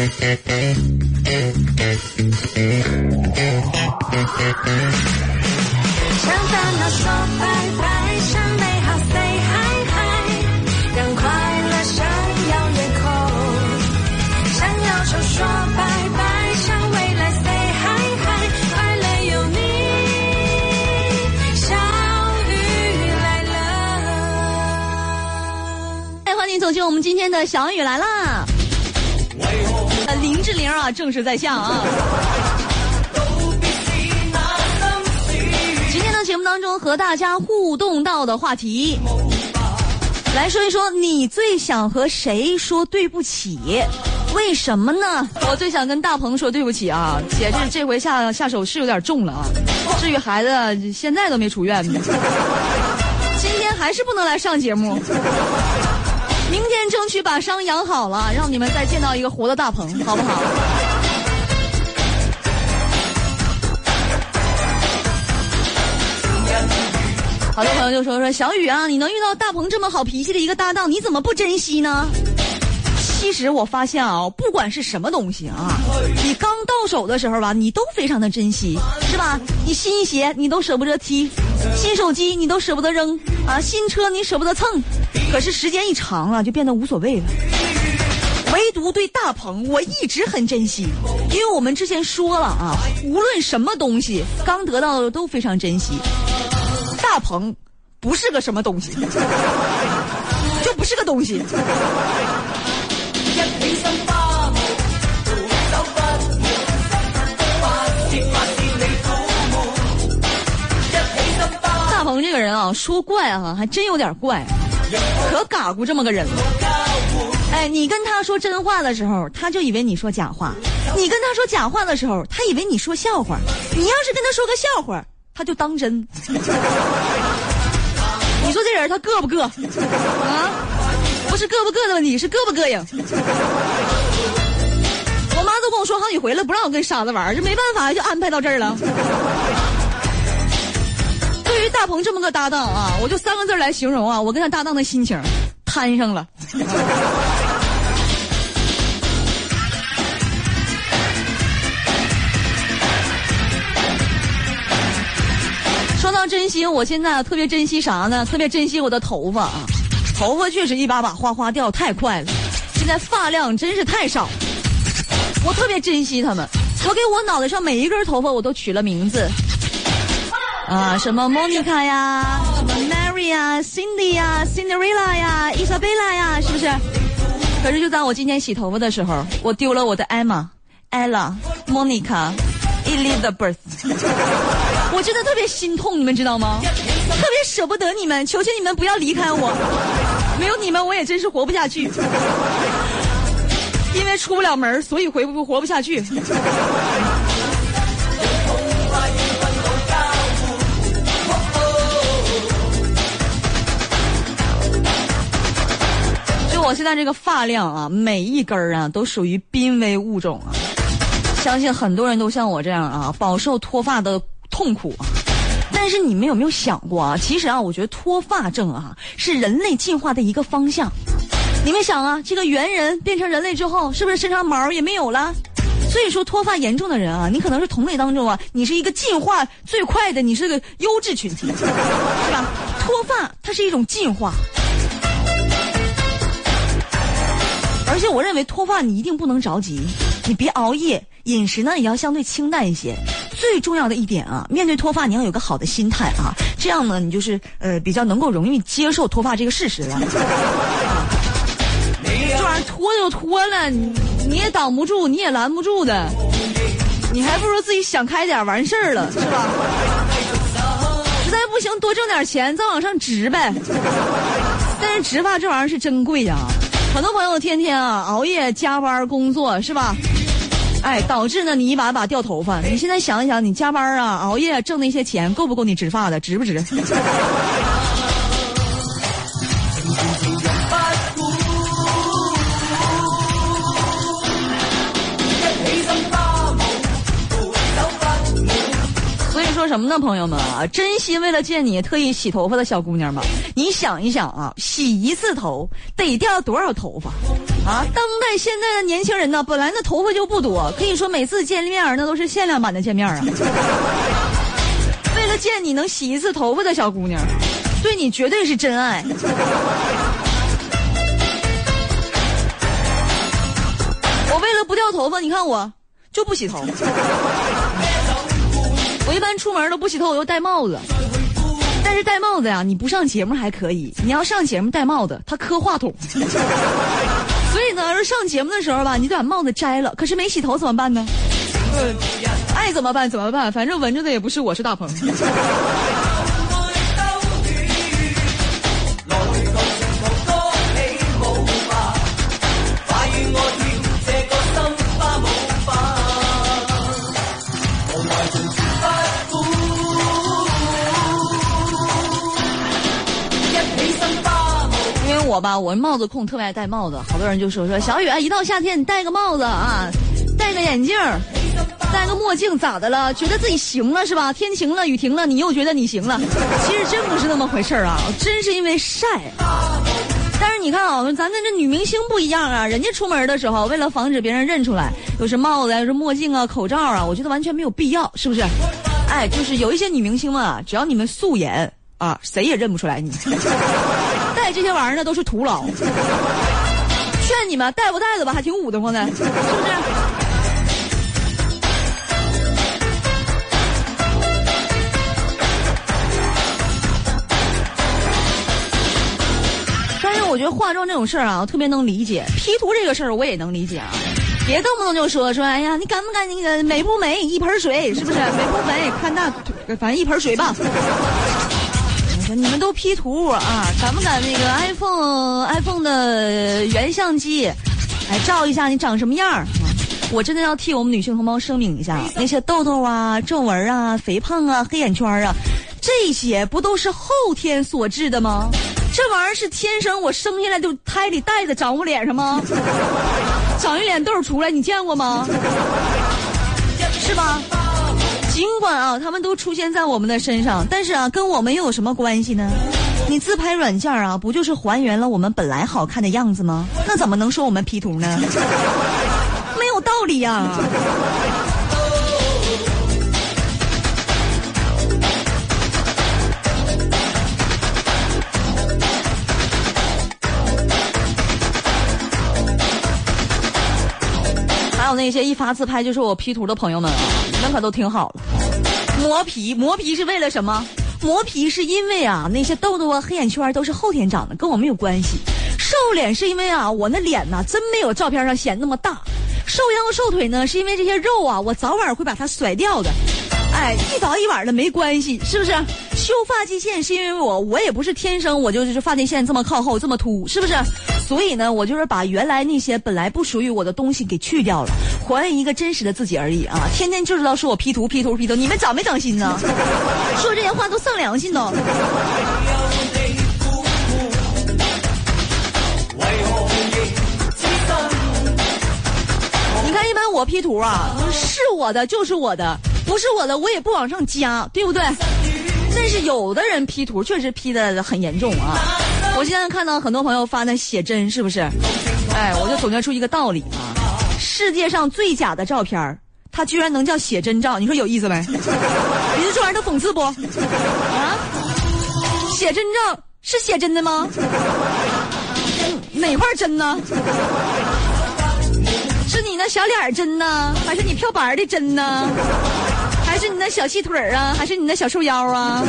烦恼说拜拜，向美好 say hi hi，让快乐闪耀夜空。向忧愁说拜拜，向未来 say hi hi，快乐有你，小雨来了。哎，欢迎走进我们今天的小雨来啦！林志玲啊，正式在下啊。今天的节目当中和大家互动到的话题，来说一说你最想和谁说对不起？为什么呢？我最想跟大鹏说对不起啊，姐这这回下下手是有点重了啊。至于孩子，现在都没出院呢，今天还是不能来上节目。明天争取把伤养好了，让你们再见到一个活的大鹏，好不好？好多朋友就说说小雨啊，你能遇到大鹏这么好脾气的一个搭档，你怎么不珍惜呢？其实我发现啊，不管是什么东西啊，你刚到手的时候吧，你都非常的珍惜，是吧？你新鞋你都舍不得踢，新手机你都舍不得扔啊，新车你舍不得蹭，可是时间一长了，就变得无所谓了。唯独对大鹏，我一直很珍惜，因为我们之前说了啊，无论什么东西，刚得到的都非常珍惜。大鹏不是个什么东西，就不是个东西。这个人啊，说怪啊，还真有点怪，可嘎咕这么个人。哎，你跟他说真话的时候，他就以为你说假话；你跟他说假话的时候，他以为你说笑话。你要是跟他说个笑话，他就当真。你说这人他膈不膈啊？不是膈不膈的问题，是膈不膈应。我妈都跟我说好几回了，不让我跟傻子玩，这没办法，就安排到这儿了。大鹏这么个搭档啊，我就三个字来形容啊，我跟他搭档的心情，摊上了。说到珍惜，我现在特别珍惜啥呢？特别珍惜我的头发啊，头发确实一把把哗哗掉，太快了。现在发量真是太少，我特别珍惜它们。我给我脑袋上每一根头发我都取了名字，啊，什么 Monica 呀，什么 Mary 呀，Cindy 呀，Cinderella 呀，Isabella 呀，是不是？可是就在我今天洗头发的时候，我丢了我的 Emma、Ella、Monica、Elizabeth。我真的特别心痛，你们知道吗？特别舍不得你们，求求你们不要离开我，没有你们我也真是活不下去。因为出不了门，所以回不活不下去。我现在这个发量啊，每一根儿啊都属于濒危物种啊，相信很多人都像我这样啊，饱受脱发的。痛苦啊！但是你们有没有想过啊？其实啊，我觉得脱发症啊是人类进化的一个方向。你们想啊，这个猿人变成人类之后，是不是身上毛也没有了？所以说脱发严重的人啊，你可能是同类当中啊，你是一个进化最快的，你是个优质群体，是吧？脱发它是一种进化，而且我认为脱发你一定不能着急，你别熬夜，饮食呢也要相对清淡一些。最重要的一点啊，面对脱发你要有个好的心态啊，这样呢你就是呃比较能够容易接受脱发这个事实了。这玩意儿脱就脱了，你你也挡不住，你也拦不住的，你还不如自己想开点完事儿了，是吧？实在不行多挣点钱再往上植呗。但是植发这玩意儿是真贵呀，很多朋友天天啊熬夜加班工作是吧？哎，导致呢，你一把把掉头发。你现在想一想，你加班啊、熬夜挣那些钱，够不够你植发的？值不值？什么呢，朋友们啊，真心为了见你特意洗头发的小姑娘们，你想一想啊，洗一次头得掉多少头发？啊，当代现在的年轻人呢，本来那头发就不多，可以说每次见面那都是限量版的见面啊。为了见你能洗一次头发的小姑娘，对你绝对是真爱。我为了不掉头发，你看我就不洗头。我一般出门都不洗头，我又戴帽子。但是戴帽子呀，你不上节目还可以，你要上节目戴帽子，它磕话筒。所以呢，要是上节目的时候吧，你得把帽子摘了。可是没洗头怎么办呢？爱怎么办怎么办？反正闻着的也不是我，是大鹏。因为我吧，我帽子控，特别爱戴帽子。好多人就说说小雨啊，一到夏天你戴个帽子啊，戴个眼镜，戴个墨镜，咋的了？觉得自己行了是吧？天晴了，雨停了，你又觉得你行了？其实真不是那么回事儿啊，真是因为晒。但是你看啊，咱跟这女明星不一样啊，人家出门的时候，为了防止别人认出来，又是帽子，又是墨镜啊，口罩啊，我觉得完全没有必要，是不是？哎，就是有一些女明星们啊，只要你们素颜啊，谁也认不出来你。戴这些玩意儿呢，都是徒劳。劝你们带不带的吧，还挺捂得慌的，是不是？但是我觉得化妆这种事儿啊，我特别能理解。P 图这个事儿我也能理解啊，别动不动就说说，哎呀，你敢不敢那个，美不美，一盆水，是不是？美不美，看那，反正一盆水吧。你们都 P 图啊？敢不敢那个 iPhone iPhone 的原相机，来照一下你长什么样儿？我真的要替我们女性同胞声明一下，那些痘痘啊、皱纹啊、肥胖啊、黑眼圈啊，这些不都是后天所致的吗？这玩意儿是天生我生下来就胎里带的，长我脸上吗？长一脸痘出来，你见过吗？是吧？尽管啊，他们都出现在我们的身上，但是啊，跟我们又有什么关系呢？你自拍软件啊，不就是还原了我们本来好看的样子吗？那怎么能说我们 P 图呢？没有道理呀、那些一发自拍就是我 P 图的朋友们啊，你们可都挺好了。磨皮，磨皮是为了什么？磨皮是因为啊，那些痘痘啊、黑眼圈都是后天长的，跟我没有关系。瘦脸是因为啊，我那脸呐、真没有照片上显那么大。瘦腰瘦腿呢，是因为这些肉啊，我早晚会把它甩掉的。哎，一早一晚的没关系，是不是？修发际线是因为我，我也不是天生我就是发际线这么靠后这么秃，是不是？所以呢，我就是把原来那些本来不属于我的东西给去掉了，还原一个真实的自己而已啊！天天就知道说我 P 图 P 图 P 图，你们长没长心呢？说这些话都丧良心呢。你看，一般我 P 图啊，是我的就是我的，不是我的我也不往上加，对不对？但是有的人 P 图确实 P 的很严重啊！我现在看到很多朋友发的写真，是不是？哎，我就总结出一个道理啊：世界上最假的照片儿它居然能叫写真照，你说有意思没？你说这玩意儿都讽刺不？啊？写真照是写真的吗？哪块真呢？是你那小脸儿真呢，还是你漂白的真呢？还是你那小细腿儿啊？还是你那小瘦腰啊？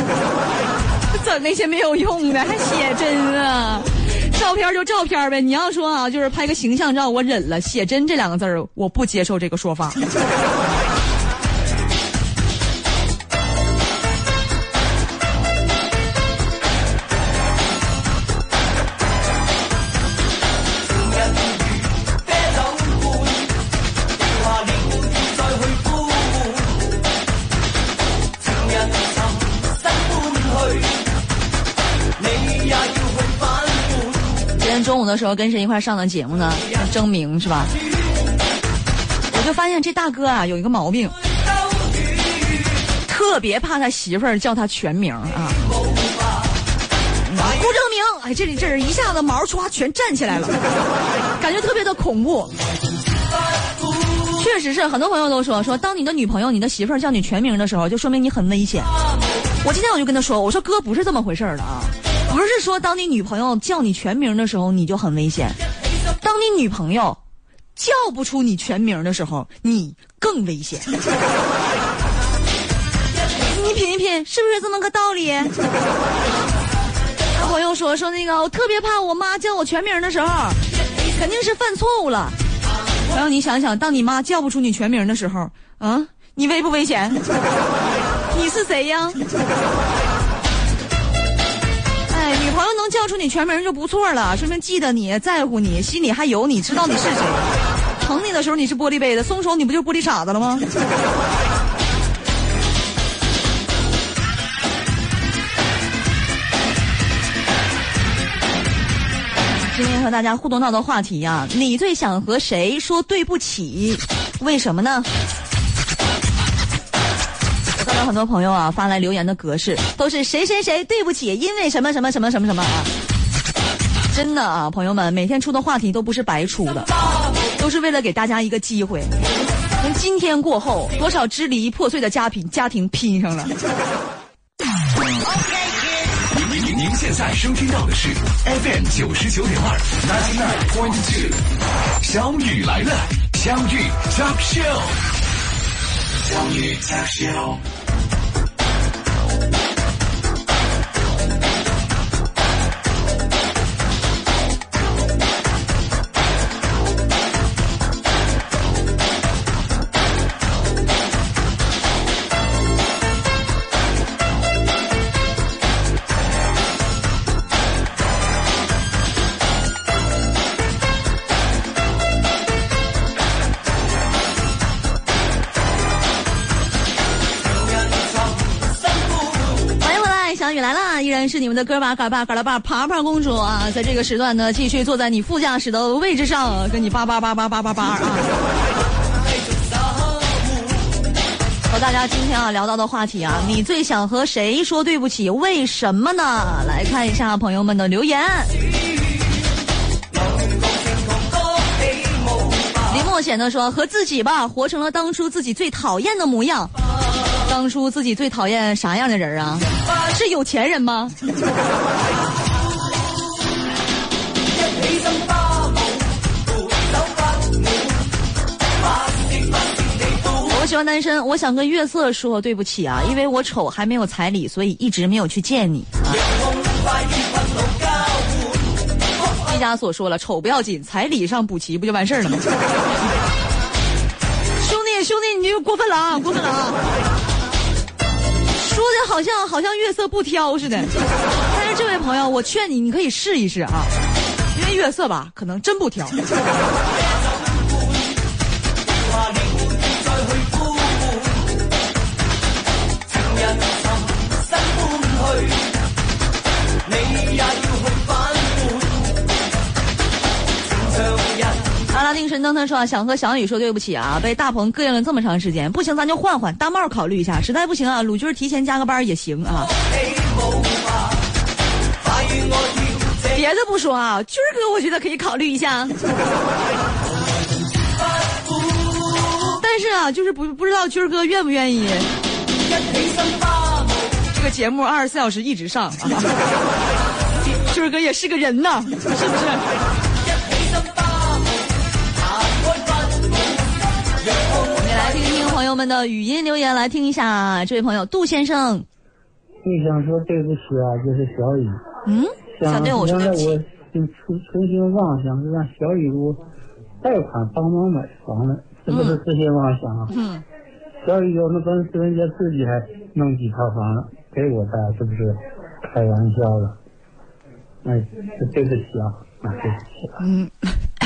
整那些没有用的，还写真啊？照片就照片呗。你要说啊，就是拍个形象照，我忍了。写真这两个字儿，我不接受这个说法。的时候跟谁一块上的节目呢？跟征明是吧？我就发现这大哥啊有一个毛病，特别怕他媳妇儿叫他全名啊。顾正明哎，这里这人一下子毛唰全站起来了，感觉特别的恐怖。确实是，很多朋友都说说，当你的女朋友、你的媳妇儿叫你全名的时候，就说明你很危险。我今天我就跟他说，我说哥不是这么回事儿的啊，不是说当你女朋友叫你全名的时候你就很危险，当你女朋友叫不出你全名的时候，你更危险。你品一品，是不是这么个道理？朋友说说那个，我特别怕我妈叫我全名的时候，肯定是犯错误了。然后你想想，当你妈叫不出你全名的时候，啊，你危不危险？你是谁呀？出你全名就不错了，说明记得你在乎你，心里还有你，知道你是谁。疼你的时候你是玻璃杯子，松手你不就玻璃碴子了吗？今天和大家互动到的话题呀、你最想和谁说对不起？为什么呢？很多朋友啊发来留言的格式都是谁谁谁对不起，因为什么什么什么什么什么啊！真的啊，朋友们，每天出的话题都不是白出的，都是为了给大家一个机会。从今天过后，多少支离破碎的家庭家庭拼上了。您您您现在收听到的是 FM 九十九点二，ninety nine point two，小雨来了，相遇 Talk Show，相遇 Talk Show。是你们的歌吧嘎巴嘎拉巴爬爬公主啊，在这个时段呢，继续坐在你副驾驶的位置上，跟你叭叭叭叭叭叭叭啊。和大家今天啊聊到的话题啊，你最想和谁说对不起？为什么呢？来看一下朋友们的留言。李默写呢说和自己吧，活成了当初自己最讨厌的模样。当初自己最讨厌啥样的人啊？是有钱人吗？我喜欢单身，我想跟月色说对不起啊，因为我丑还没有彩礼，所以一直没有去见你。啊毕加索说了，丑不要紧，彩礼上补齐不就完事儿了吗？兄弟，兄弟，你就过分了啊，过分了啊！好像好像月色不挑似的，但是这位朋友，我劝你，你可以试一试啊，因为月色吧，可能真不挑。阿拉丁神灯他说啊，想和小雨说对不起啊，被大鹏膈应了这么长时间，不行咱就换换，大帽考虑一下，实在不行啊，鲁军提前加个班也行啊。别的不说啊，军哥我觉得可以考虑一下。但是啊，就是不不知道军哥愿不愿意。这个节目二十四小时一直上啊，军哥也是个人呐，是不是？友们的语音留言，来听一下这位朋友杜先生。最想说对不起啊，就是小雨。嗯，想想对我说对不起我。就存存心妄想，让小雨给我贷款帮忙买房了，这不是痴心妄想啊！嗯，小雨有那本事，人家自己还弄几套房了，给我贷，是不是开玩笑的？哎，这对不起啊，啊，对不起啊！嗯，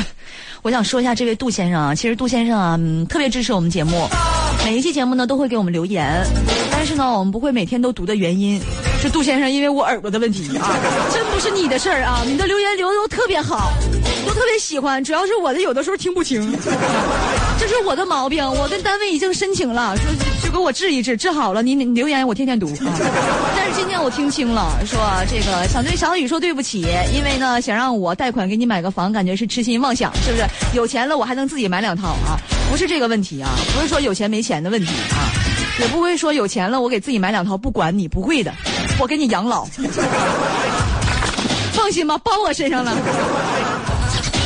我想说一下这位杜先生啊，其实杜先生啊，嗯，特别支持我们节目，每一期节目呢都会给我们留言，但是呢，我们不会每天都读的原因是杜先生因为我耳朵的问题啊，真不是你的事儿啊，你的留言留的都特别好，都特别喜欢，主要是我的有的时候听不清，这是我的毛病。我跟单位已经申请了，说就给我治一治，治好了你你留言我天天读啊。但是今天我听清了，说这个想对小雨说对不起，因为呢想让我贷款给你买个房，感觉是痴心妄想，是不是？有钱了我还能自己买两套啊？不是这个问题啊，不是说有钱没钱的问题啊，也不会说有钱了我给自己买两套不管你，不会的，我给你养老。放心吧，包我身上了。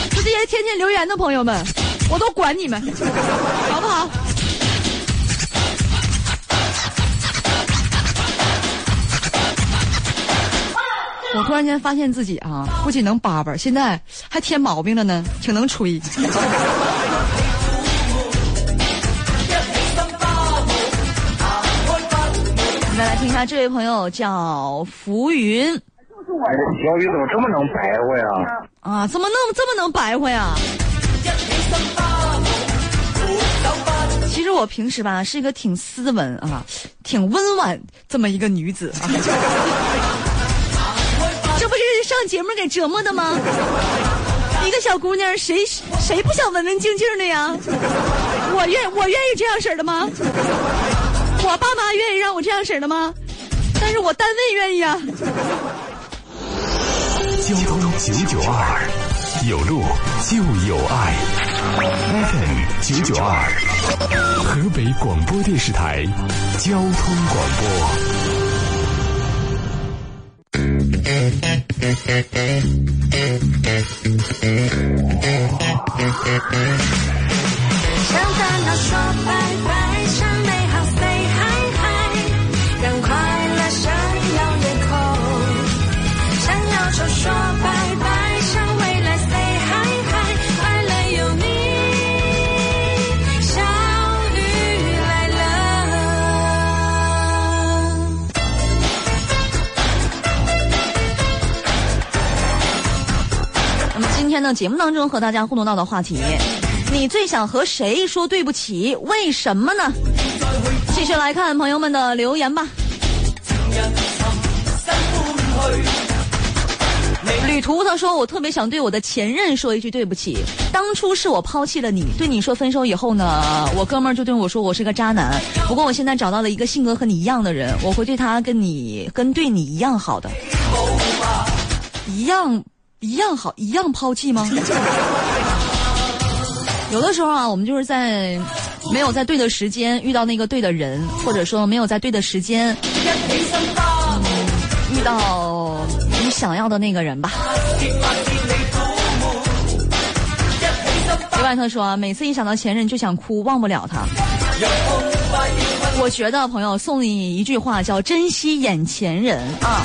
就 这些天天留言的朋友们，我都管你们，好我突然间发现自己啊，不仅能叭叭，现在还添毛病了呢，挺能吹。我们再来听一下，这位朋友叫浮云。哎，小雨怎么这么能白活呀？啊，怎么能这么能白活呀？其实我平时吧是一个挺斯文啊、挺温婉这么一个女子啊。节目给折磨的吗？一个小姑娘，谁谁不想文文静静的呀？我愿我愿意这样式儿的吗？我爸妈愿意让我这样式儿的吗？但是我单位愿意啊。交通九九二，有路就有爱。FM 九九二，河北广播电视台交通广播。向烦恼今天呢，节目当中和大家互动到的话题，你最想和谁说对不起？为什么呢？继续来看朋友们的留言吧。旅途他说：“我特别想对我的前任说一句对不起，当初是我抛弃了你，对你说分手以后呢，我哥们儿就对我说我是个渣男。不过我现在找到了一个性格和你一样的人，我会对他跟你跟对你一样好的，一样一样好，一样抛弃吗？有的时候啊，我们就是在没有在对的时间遇到那个对的人，或者说没有在对的时间，嗯，遇到你想要的那个人吧。刘万特说，每次一想到前任就想哭，忘不了他。我觉得朋友送你一句话，叫珍惜眼前人啊。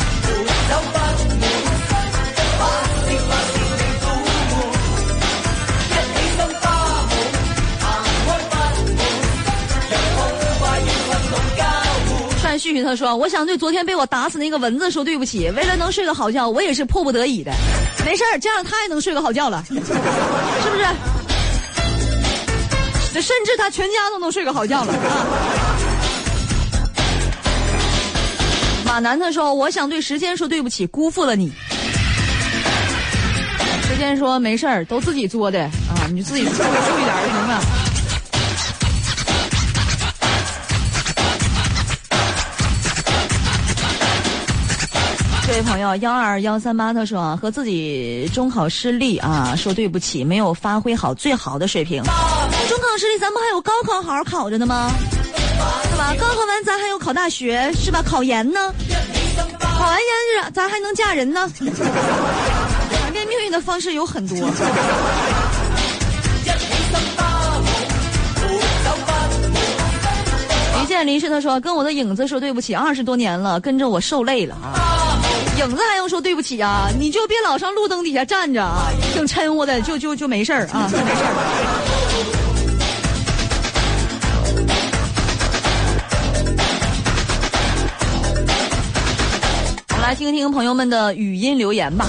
他说：“我想对昨天被我打死那个蚊子说对不起，为了能睡个好觉，我也是迫不得已的。没事儿，这样他也能睡个好觉了，是不是？这甚至他全家都能睡个好觉了啊！”马楠他说：“我想对时间说对不起，辜负了你。”时间说：“没事儿，都自己作的啊，你就自己注意点就行了。”这位朋友幺二幺三八他说，和自己中考失利啊说对不起，没有发挥好最好的水平。中考失利，咱们还有高考好好考着呢吗？是吧？高考完咱还有考大学是吧？考研呢？考完研是咱还能嫁人呢？改变命运的方式有很多。一见林氏他说跟我的影子说对不起，二十多年了，跟着我受累了啊。影子还用说对不起啊？你就别老上路灯底下站着啊，挺抻乎的，就就就没事儿啊，就没事儿。我们来听听朋友们的语音留言吧。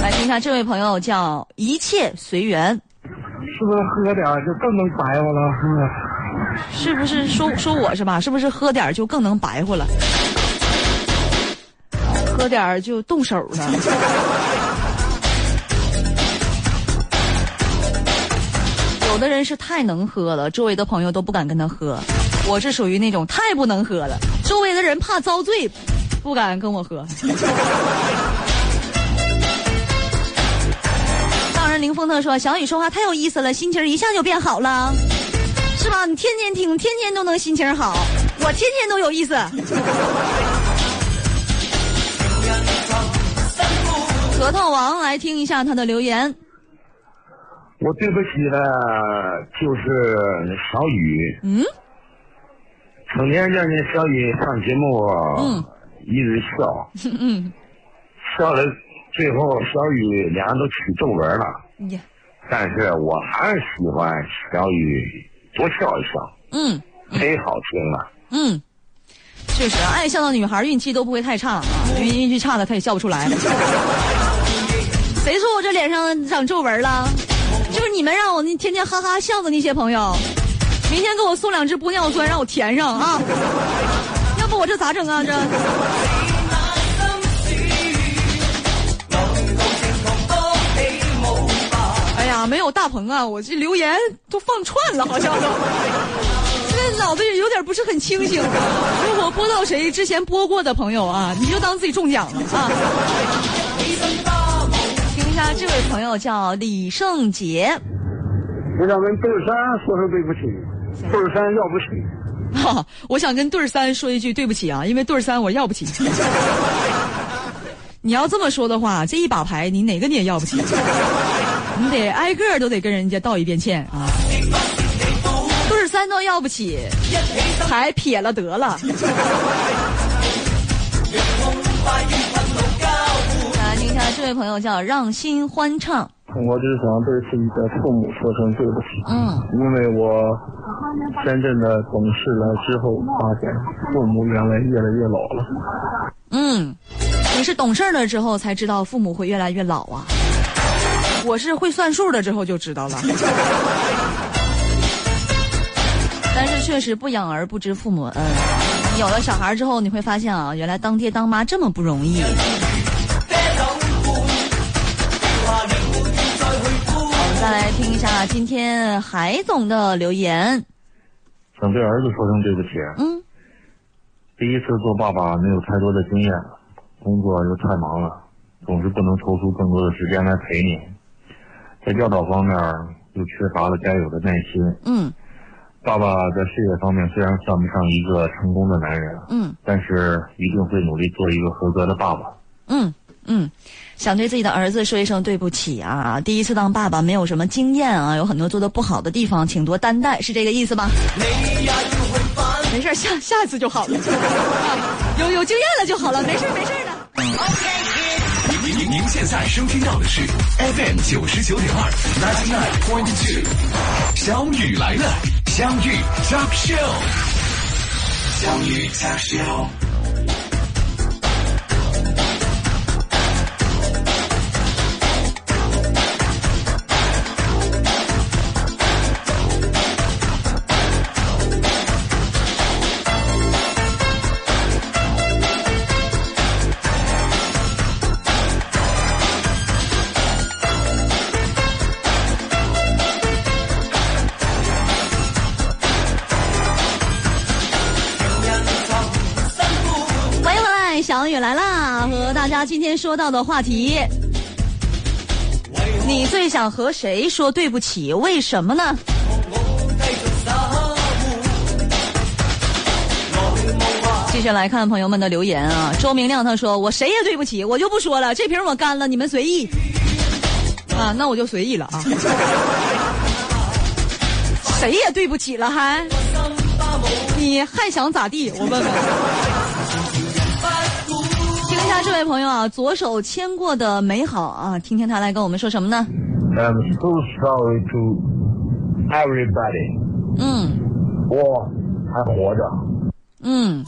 来听一下，这位朋友叫一切随缘，是不是喝点儿就更能白活了？嗯，是不是说说我是吧？是不是喝点儿就更能白活了？喝点儿就动手了。有的人是太能喝了周围的朋友都不敢跟他喝。我是属于那种太不能喝了周围的人怕遭罪不敢跟我喝。当然林峰他说小雨说话太有意思了心情一下就变好了。是吧？你天天听天天都能心情好我天天都有意思。核桃王来听一下他的留言。我对不起的，就是小雨。嗯成天叫你小雨上节目，嗯一直笑，嗯，笑的最后小雨脸上都起皱纹了。呀，但是我还是喜欢小雨多笑一笑，嗯忒好听了。嗯，确实，爱笑的女孩运气都不会太差啊，因为运气差的她也笑不出来。谁说我这脸上长皱纹了？就是你们让我那天天哈哈笑的那些朋友，明天给我送两支玻尿酸让我填上啊！要不我这咋整啊？这。哎呀，没有大鹏啊，我这留言都放串了，好像都。脑子也有点不是很清醒。如果播到谁之前播过的朋友啊，你就当自己中奖了啊！听一下，这位朋友叫李圣杰，我想跟对山说声对不起，对山要不起。哈、我想跟对儿三说一句对不起啊，因为对儿三我要不起。你要这么说的话，这一把牌你哪个你也要不起，你得挨个都得跟人家道一遍歉啊。三都要不起，还撇了得了。来听一下，这位朋友叫让心欢唱，我只想对自己的父母说声对不起，嗯因为我真正的懂事了之后，发现父母原来越来越老了。嗯，你是懂事了之后才知道父母会越来越老啊。我是会算数了之后就知道了。确实不养儿不知父母恩，有了小孩之后，你会发现啊，原来当爹当妈这么不容易。我们再来听一下今天海总的留言。想对儿子说声对不起，嗯第一次做爸爸没有太多的经验，工作又太忙了，总是不能抽出更多的时间来陪你，在教导方面又缺乏了该有的耐心。嗯爸爸在事业方面虽然算不上一个成功的男人，嗯但是一定会努力做一个合格的爸爸。嗯嗯，想对自己的儿子说一声对不起啊！第一次当爸爸，没有什么经验啊，有很多做的不好的地方，请多担待，是这个意思吧？没事儿，下下次就好了。有有经验了就好了，没事没事儿的。您您您现在收听到的是 FM 九十九点二 ninety nine point two，小雨来了，相遇 Talk Show，相遇 Talk Show。王宇来啦！和大家今天说到的话题，你最想和谁说对不起？为什么呢？继续来看朋友们的留言啊，周明亮他说：“我谁也对不起，我就不说了，这瓶我干了，你们随意。”啊，那我就随意了啊。谁也对不起了还？你还想咋地？我问问。这位朋友啊，左手牵过的美好啊，听听他来跟我们说什么呢？I'm so sorry to everybody，嗯我还活着。嗯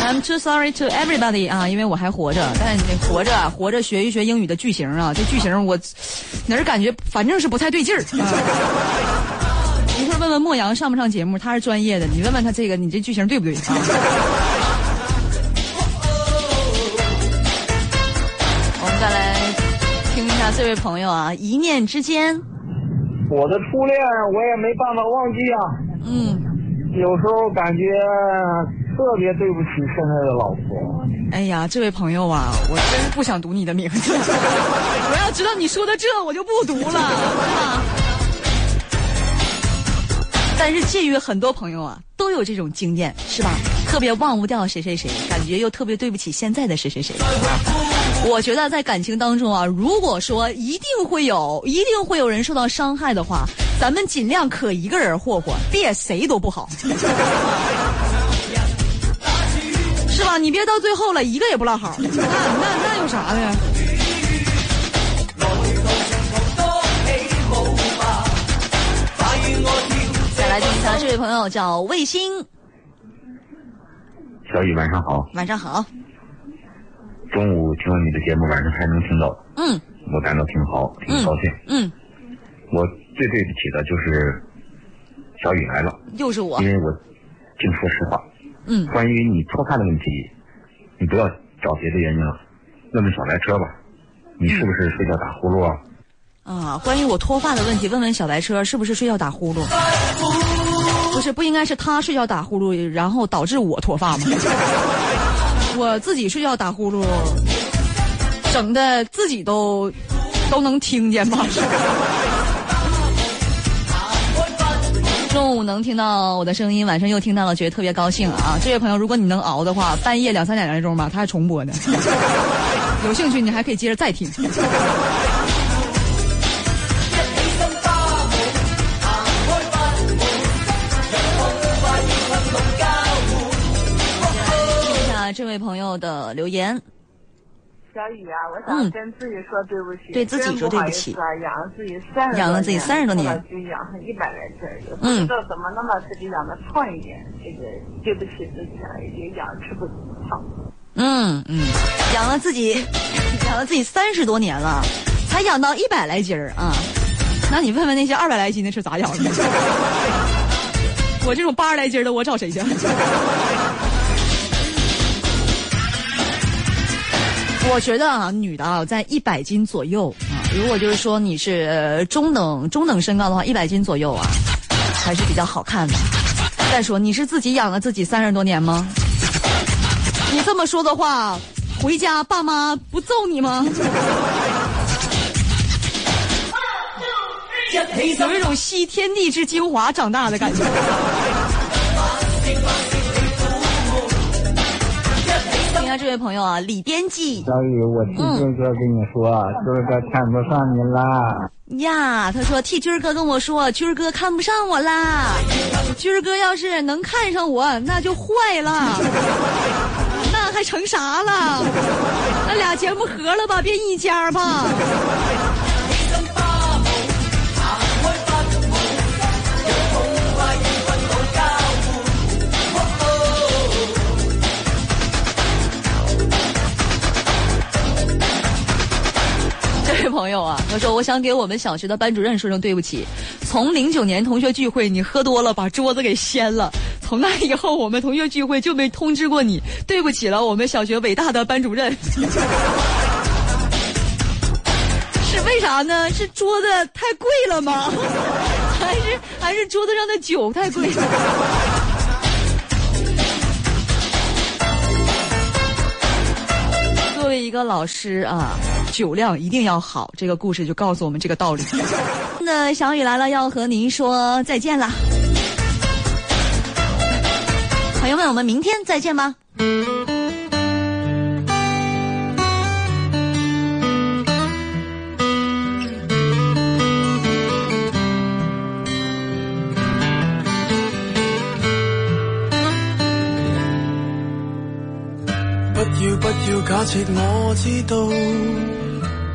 ，I'm too sorry to everybody 啊，因为我还活着，但是你活着啊，活着学一学英语的句型啊，这句型我哪儿感觉反正是不太对劲儿。啊一会儿问问莫阳上不上节目，他是专业的，你问问他这个，你这句型对不对啊？这位朋友啊，一念之间，我的初恋我也没办法忘记啊。嗯，有时候感觉特别对不起现在的老婆。哎呀，这位朋友啊，我真不想读你的名字。我要知道你说的这，我就不读了？但是介于很多朋友啊，都有这种经验，是吧？特别忘不掉谁谁谁，感觉又特别对不起现在的谁谁谁。我觉得在感情当中啊，如果说一定会有，一定会有人受到伤害的话，咱们尽量可一个人霍霍，别谁都不好，是吧？你别到最后了，一个也不落好，那那那有啥的？再来听一下，这位朋友叫卫星，小雨晚上好，晚上好。中午听了你的节目，晚上还能听到，嗯我感到挺好，挺高兴。嗯，我最对不起的就是小雨来了，又是我因。为我净说实话。嗯关于你脱发的问题，你不要找别的原因了，问问小白车吧，你是不是睡觉打呼噜啊？啊，关于我脱发的问题，问问小白车是不是睡觉打呼噜？不是，不应该是他睡觉打呼噜，然后导致我脱发吗？我自己睡觉打呼噜，整的自己都都能听见吗？中午能听到我的声音，晚上又听到了，觉得特别高兴啊！这位朋友，如果你能熬的话，半夜两三点来钟吧，他还重播呢。有兴趣你还可以接着再听。下这位朋友的留言。小雨啊，我想跟自己说对不起，嗯对自己说对不起啊，养了自己三十养了自己三十多年就养上一百来斤儿，也不嗯知道怎么能把自己养的胖一点，这个对不起自己啊，也养吃不胖。嗯嗯，养了自己，养了自己三十多年了，才养到一百来斤儿啊。那你问问那些二百来斤的是咋养的？我这种八十来斤的，我找谁去？我觉得啊，女的啊，在一百斤左右啊，如果就是说你是呃中等中等身高的话，一百斤左右啊，还是比较好看的。再说，你是自己养了自己三十多年吗？你这么说的话，回家爸妈不揍你吗？有一种吸天地之精华长大的感觉。下这位朋友啊，李编辑小雨，我替军哥跟你说，军哥看不上你啦。呀，他说替军哥跟我说，军哥看不上我啦。军哥要是能看上我，那就坏了，那还成啥了？那俩节目合了吧，变一家吧。朋友啊，他说我想给我们小学的班主任说声对不起。从零九年同学聚会，你喝多了把桌子给掀了，从那以后我们同学聚会就没通知过你，对不起了，我们小学伟大的班主任。是为啥呢？是桌子太贵了吗？还是还是桌子上的酒太贵了？作为一个老师啊，酒量一定要好。这个故事就告诉我们这个道理。那小雨来了，要和您说再见啦，朋友们，我们明天再见吧。不要不要假设我知道，